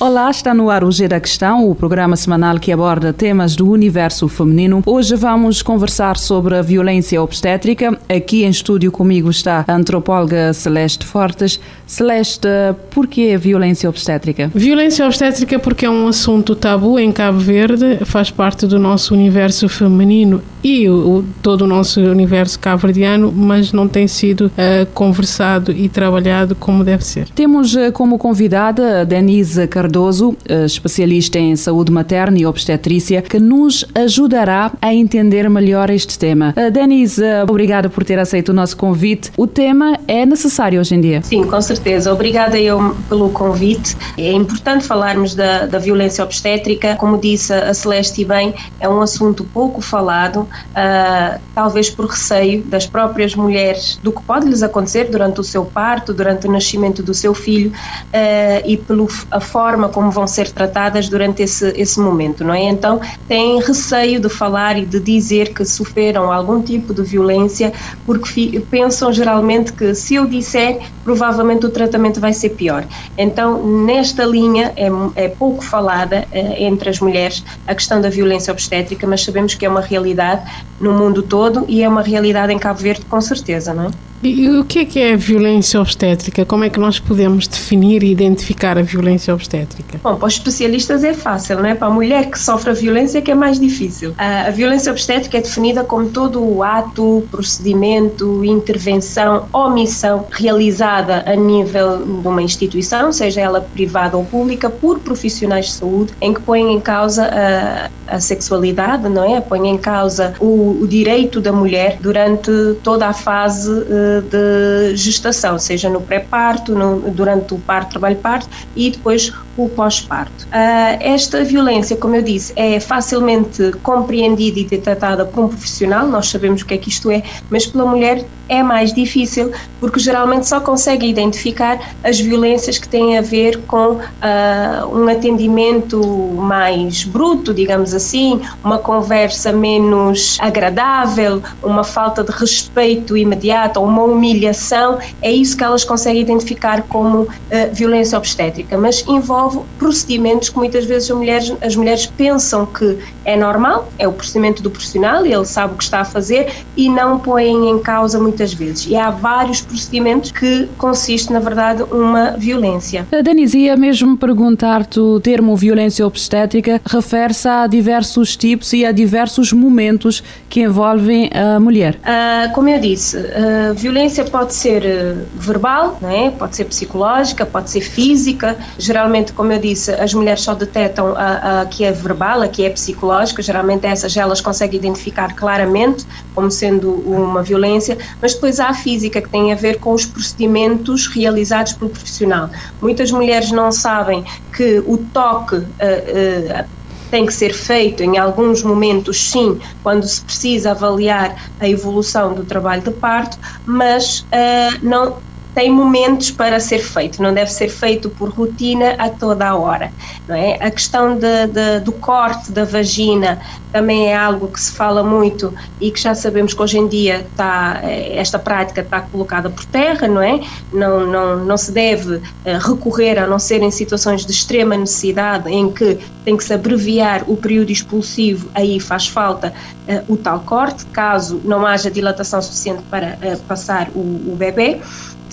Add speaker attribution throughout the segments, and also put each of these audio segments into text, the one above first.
Speaker 1: Olá, está no ar o G da Questão, o programa semanal que aborda temas do universo feminino. Hoje vamos conversar sobre a violência obstétrica. Aqui em estúdio comigo está a antropóloga Celeste Fortes. Celeste, por que a violência obstétrica?
Speaker 2: Violência obstétrica porque é um assunto tabu em Cabo Verde, faz parte do nosso universo feminino e o, todo o nosso universo cabo-verdiano, mas não tem sido uh, conversado e trabalhado como deve ser.
Speaker 1: Temos uh, como convidada a Denise Cardoso, uh, especialista em saúde materna e obstetrícia, que nos ajudará a entender melhor este tema. Denise, obrigada por ter aceito o nosso convite. O tema é necessário hoje em dia?
Speaker 3: Sim, com certeza. Obrigada eu pelo convite. É importante falarmos da, da violência obstétrica. Como disse a Celeste bem, é um assunto pouco falado uh, talvez por receio das próprias mulheres do que pode lhes acontecer durante o seu parto, durante o nascimento do seu filho uh, e pela forma como vão ser tratadas durante esse, esse momento, não é? Então têm receio de falar e de dizer que sofreram algum tipo de violência porque pensam geralmente que se eu disser, provavelmente o tratamento vai ser pior. Então, nesta linha é, é pouco falada uh, entre as mulheres a questão da violência obstétrica, mas sabemos que é uma realidade no mundo todo e é uma realidade em Cabo Verde com certeza, não é?
Speaker 2: E o que é que é a violência obstétrica? Como é que nós podemos definir e identificar a violência obstétrica?
Speaker 3: Bom, para os especialistas é fácil, não é? Para a mulher que sofre a violência é que é mais difícil. A violência obstétrica é definida como todo o ato, procedimento, intervenção, omissão realizada a nível de uma instituição, seja ela privada ou pública, por profissionais de saúde, em que põem em causa a, a sexualidade, não é? Põem em causa o, o direito da mulher durante toda a fase de gestação, seja no pré-parto, durante o parto, trabalho-parto e depois o pós-parto. Uh, esta violência, como eu disse, é facilmente compreendida e detectada por um profissional, nós sabemos o que é que isto é, mas pela mulher é mais difícil porque geralmente só consegue identificar as violências que têm a ver com uh, um atendimento mais bruto, digamos assim, uma conversa menos agradável, uma falta de respeito imediato ou uma humilhação, é isso que elas conseguem identificar como uh, violência obstétrica, mas envolve procedimentos que muitas vezes as mulheres, as mulheres pensam que é normal, é o procedimento do profissional e ele sabe o que está a fazer e não põem em causa muitas vezes. E há vários procedimentos que consiste, na verdade, uma violência.
Speaker 1: Denise, ia mesmo perguntar-te o termo violência obstétrica refere-se a diversos tipos e a diversos momentos que envolvem a mulher.
Speaker 3: Uh, como eu disse, uh, violência pode ser uh, verbal, é? pode ser psicológica, pode ser física. Geralmente, como eu disse, as mulheres só detectam a, a que é verbal, a que é psicológica. Geralmente essas elas conseguem identificar claramente como sendo uma violência, mas depois há a física que tem a ver com os procedimentos realizados pelo profissional. Muitas mulheres não sabem que o toque uh, uh, tem que ser feito em alguns momentos, sim, quando se precisa avaliar a evolução do trabalho de parto, mas uh, não tem momentos para ser feito, não deve ser feito por rotina a toda a hora, não é? A questão de, de, do corte da vagina também é algo que se fala muito e que já sabemos que hoje em dia está, eh, esta prática está colocada por terra, não é? Não, não, não se deve eh, recorrer, a não ser em situações de extrema necessidade, em que tem que se abreviar o período expulsivo, aí faz falta uh, o tal corte, caso não haja dilatação suficiente para uh, passar o, o bebê.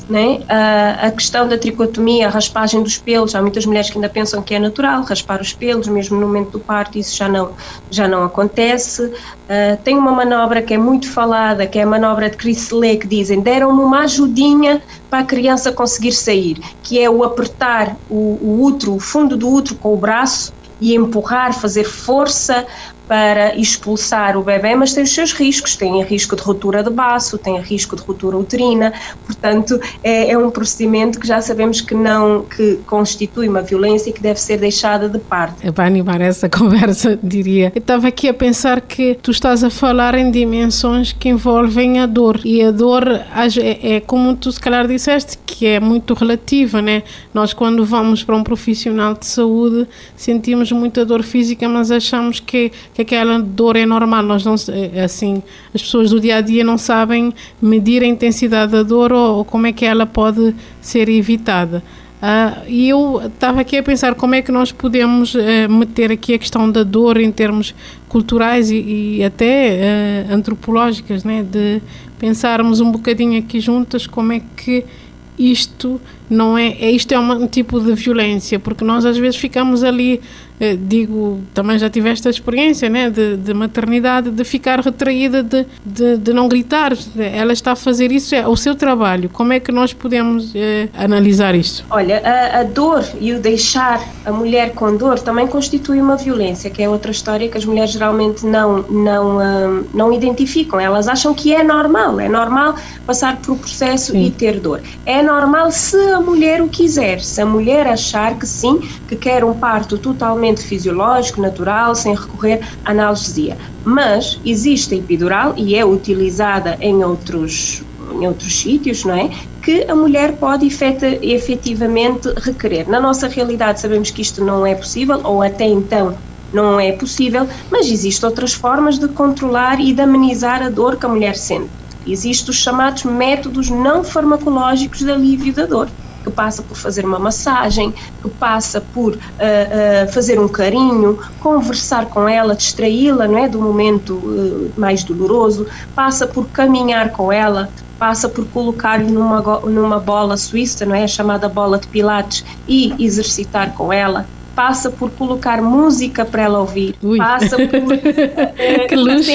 Speaker 3: Né? A, a questão da tricotomia, a raspagem dos pelos, há muitas mulheres que ainda pensam que é natural raspar os pelos, mesmo no momento do parto, isso já não, já não acontece. Uh, tem uma manobra que é muito falada, que é a manobra de Crisley, que dizem deram-me uma ajudinha para a criança conseguir sair, que é o apertar o, o útero, o fundo do útero com o braço e empurrar, fazer força para expulsar o bebê, mas tem os seus riscos, tem risco de ruptura de baço, tem risco de ruptura uterina, portanto é, é, um procedimento que já sabemos que não que constitui uma violência e que deve ser deixada de parte.
Speaker 2: É para animar essa conversa, diria. Eu estava aqui a pensar que tu estás a falar em dimensões que envolvem a dor e a dor é, é como tu se calhar disseste que é muito relativa, né? Nós quando vamos para um profissional de saúde sentimos muita dor física, mas achamos que que aquela dor é normal. Nós não, é, assim, as pessoas do dia a dia não sabem medir a intensidade da dor ou, ou como é que ela pode ser evitada. Uh, e eu estava aqui a pensar como é que nós podemos uh, meter aqui a questão da dor em termos culturais e, e até uh, antropológicas, né? de pensarmos um bocadinho aqui juntas como é que isto não é, é isto é um tipo de violência porque nós às vezes ficamos ali eh, digo, também já tive esta experiência né, de, de maternidade, de ficar retraída, de, de, de, não gritar. Ela está a fazer isso, é o seu trabalho. Como é que nós podemos eh, analisar isso?
Speaker 3: Olha, a, a, dor e o deixar a mulher com dor também constitui uma violência, que é outra história que as mulheres geralmente não, não, uh, não identificam. Elas acham que é normal, é normal passar por um processo sim. e ter dor. É normal se a mulher o quiser, se a mulher achar que sim, que quer um parto totalmente fisiológico, natural, sem recorrer à analgesia. Mas existe a epidural e é utilizada em outros em outros sítios, não é? Que a mulher pode efetivamente requerer. Na nossa realidade sabemos que isto não é possível, ou até então não é possível, mas existem outras formas de controlar e de amenizar a dor que a mulher sente. Existem os chamados métodos não farmacológicos de alívio da dor que passa por fazer uma massagem, que passa por uh, uh, fazer um carinho, conversar com ela, distraí-la não é, do momento uh, mais doloroso, passa por caminhar com ela, passa por colocar-lhe numa, numa bola suíça, não é, chamada bola de pilates, e exercitar com ela, passa por colocar música para ela ouvir, Ui. passa por
Speaker 2: que luxo.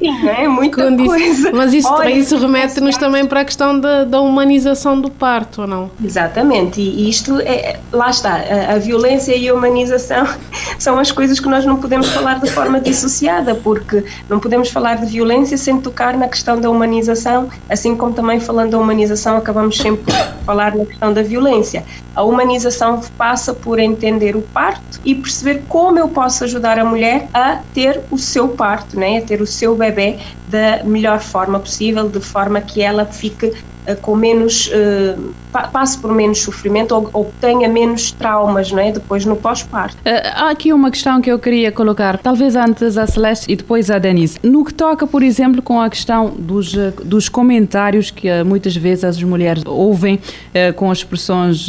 Speaker 3: enfim, é muita Quando coisa.
Speaker 2: Isso, mas isso, Olha, isso remete-nos também para a questão da, da, humanização do parto, ou não?
Speaker 3: Exatamente, e isto é, lá está, a, a, violência e a humanização são as coisas que nós não podemos falar de forma dissociada, porque não podemos falar de violência sem tocar na questão da humanização, assim como também falando da humanização acabamos sempre por falar na questão da violência. A humanização passa passa por entender o parto e perceber como eu posso ajudar a mulher a ter o seu parto, né? a ter o seu bebê da melhor forma possível, de forma que ela fique com menos uh, passe por menos sofrimento ou, ou, tenha menos traumas não é? depois no pós-parto.
Speaker 1: Uh, há aqui uma questão que eu queria colocar, talvez antes a Celeste e depois a Denise. No que toca, por exemplo, com a questão dos, dos comentários que muitas vezes as mulheres ouvem com expressões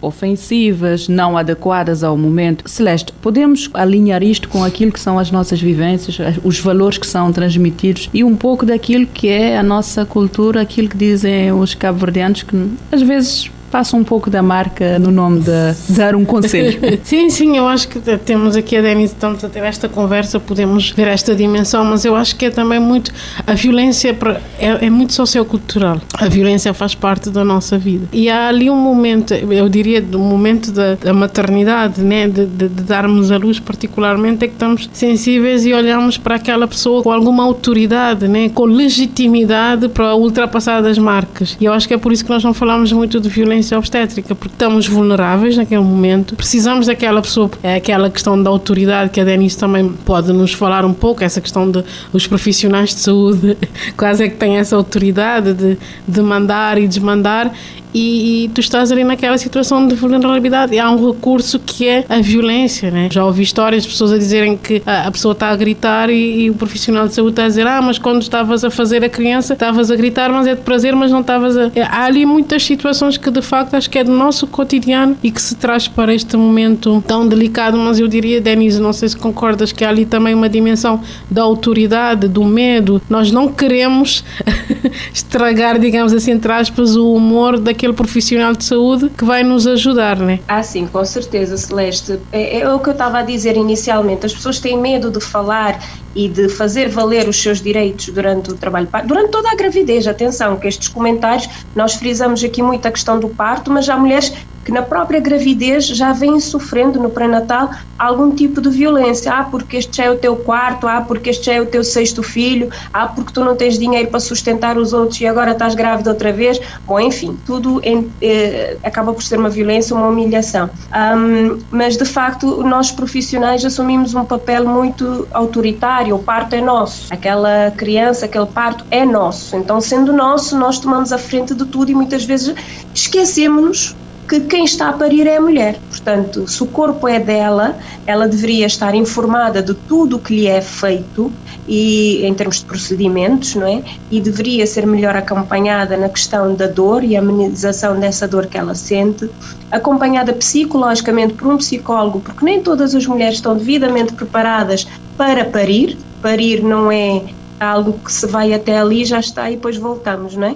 Speaker 1: ofensivas, não adequadas ao momento. Celeste, podemos alinhar isto com aquilo que são as nossas vivências, os valores que são transmitidos e um pouco daquilo que é a nossa cultura, aquilo que dizem os cabo-verdianos que às vezes passa um pouco da marca no nome de dar um conselho.
Speaker 2: sim, sim, eu acho que temos aqui a Denise, estamos a ter esta conversa, podemos ver esta dimensão, mas eu acho que é também muito. A violência é, é muito sociocultural. A violência faz parte da nossa vida. E há ali um momento, eu diria, do momento da, da maternidade, né, de, de, de, darmos a luz, particularmente, é que estamos sensíveis e olhamos para aquela pessoa com alguma autoridade, né, com legitimidade para ultrapassar as marcas. E eu acho que é por isso que nós não falamos muito de violência violência obstétrica, porque estamos vulneráveis naquele momento, precisamos daquela pessoa, é aquela questão da autoridade que a Denise também pode nos falar um pouco, essa questão de os profissionais de saúde quase é que têm essa autoridade de, de mandar e desmandar e, e, tu estás ali naquela situação de vulnerabilidade e há um recurso que é a violência, né? Já ouvi histórias de pessoas a dizerem que a, a pessoa está a gritar e, e, o profissional de saúde está a dizer ah, mas quando estavas a fazer a criança estavas a gritar, mas é de prazer, mas não estavas a... É, há ali muitas situações que de facto acho que é do nosso cotidiano e que se traz para este momento tão delicado, mas eu diria, Denise, não sei se concordas que há ali também uma dimensão da autoridade, do medo. Nós não queremos estragar, digamos assim, entre aspas, o humor daquele aquele profissional de saúde que vai nos ajudar, né?
Speaker 3: Ah, sim, com certeza, Celeste. É, é o que eu estava a dizer inicialmente. As pessoas têm medo de falar e de fazer valer os seus direitos durante o trabalho, durante toda a gravidez. Atenção, que estes comentários, nós frisamos aqui muito a questão do parto, mas há mulheres que na própria gravidez já vêm sofrendo no pré-natal algum tipo de violência. Ah, porque este já é o teu quarto, ah, porque este já é o teu sexto filho, ah, porque tu não tens dinheiro para sustentar os outros e agora estás grávida outra vez. Bom, enfim, tudo em, eh, acaba por ser uma violência, uma humilhação. Um, mas de facto, nós profissionais assumimos um papel muito autoritário. O parto é nosso, aquela criança, aquele parto é nosso. Então, sendo nosso, nós tomamos a frente de tudo e muitas vezes esquecemos-nos que quem está a parir é a mulher. Portanto, se o corpo é dela, ela deveria estar informada de tudo o que lhe é feito e em termos de procedimentos, não é? E deveria ser melhor acompanhada na questão da dor e amenização dessa dor que ela sente, acompanhada psicologicamente por um psicólogo, porque nem todas as mulheres estão devidamente preparadas para parir. Parir não é algo que se vai até ali já está e depois voltamos, não é?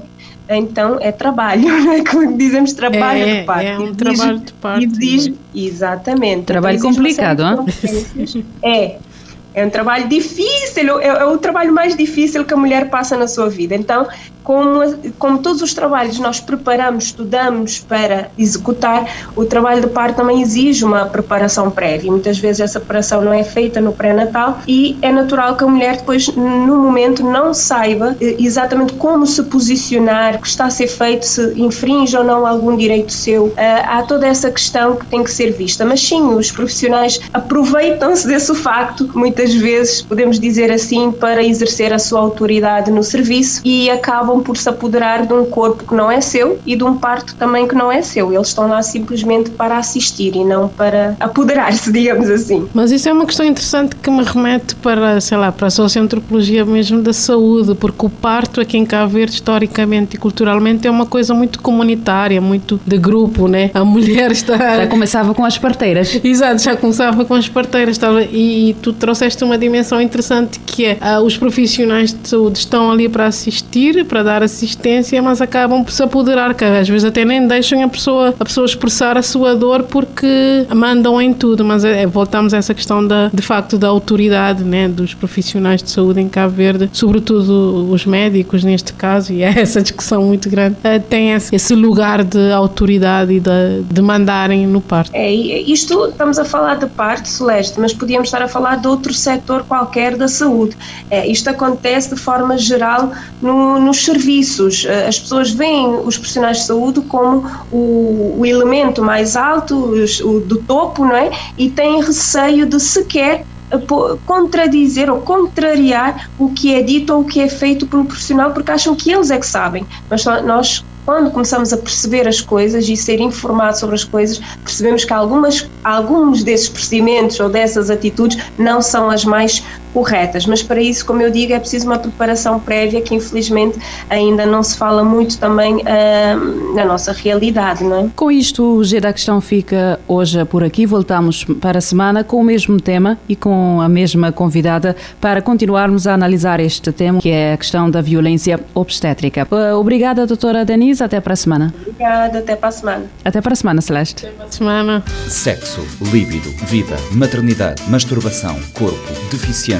Speaker 3: Então é trabalho, não é? Como dizemos, trabalho
Speaker 2: é,
Speaker 3: de parte.
Speaker 2: É um exige, trabalho de parte.
Speaker 3: Exige, exatamente.
Speaker 1: Trabalho
Speaker 3: então,
Speaker 1: complicado,
Speaker 3: hein? É, é um trabalho difícil, é, é, o trabalho mais difícil que a mulher passa na sua vida. Então, como, como todos os trabalhos nós preparamos, estudamos para executar, o trabalho de parto também exige uma preparação prévia. Muitas vezes essa preparação não é feita no pré-natal e é natural que a mulher depois, no momento, não saiba eh, exatamente como se posicionar, o que está a ser feito, se infringe ou não algum direito seu. Uh, há toda essa questão que tem que ser vista. Mas sim, os profissionais aproveitam-se desse facto, muitas vezes, podemos dizer assim, para exercer a sua autoridade no serviço e acabam por se apoderar de um corpo que não é seu e de um parto também que não é seu. Eles estão lá simplesmente para assistir e não para apoderar-se, digamos assim.
Speaker 2: Mas isso é uma questão interessante que me remete para, sei lá, para a socioantropologia mesmo da saúde, porque o parto aqui em Cabo Verde, historicamente e culturalmente, é uma coisa muito comunitária, muito de grupo, né? A mulher está...
Speaker 1: Já começava com as parteiras.
Speaker 2: Exato, já começava com as parteiras. Estava... E, e tu trouxeste uma dimensão interessante que é uh, os profissionais de saúde estão ali para assistir, para dar dar assistência, mas acabam por se apoderar, que às vezes até nem deixam a pessoa, a pessoa expressar a sua dor porque mandam em tudo, mas é, voltamos a essa questão da, de facto da autoridade né, dos profissionais de saúde em Cabo Verde, sobretudo os médicos neste caso, e é essa discussão muito grande, eh, tem esse lugar de autoridade e de, de mandarem no parto.
Speaker 3: É, isto estamos a falar de parte, Celeste, mas podíamos estar a falar de outro setor qualquer da saúde. É, isto acontece de forma geral no, nos serviços. Eh, as pessoas veem os profissionais de saúde como o, o elemento mais alto, o do topo, não é? E têm receio de sequer eh, contradizer ou contrariar o que é dito ou o que é feito um profissional porque acham que eles é que sabem. Mas nós quando começamos a perceber as coisas e ser informados sobre as coisas, percebemos que algumas, alguns desses procedimentos ou dessas atitudes não são as mais corretas. Mas para isso, como eu digo, é preciso uma preparação prévia que infelizmente ainda não se fala muito também uh, na nossa realidade. Não é?
Speaker 1: Com isto, o G da Questão fica hoje por aqui. Voltamos para a semana com o mesmo tema e com a mesma convidada para continuarmos a analisar este tema, que é a questão da violência obstétrica. Uh, obrigada, doutora Denise até para a semana.
Speaker 3: Obrigada, até para a semana.
Speaker 1: Até para a semana, Celeste.
Speaker 2: Até para a semana.
Speaker 4: Sexo, líbido, vida, maternidade, masturbação, corpo, deficiência,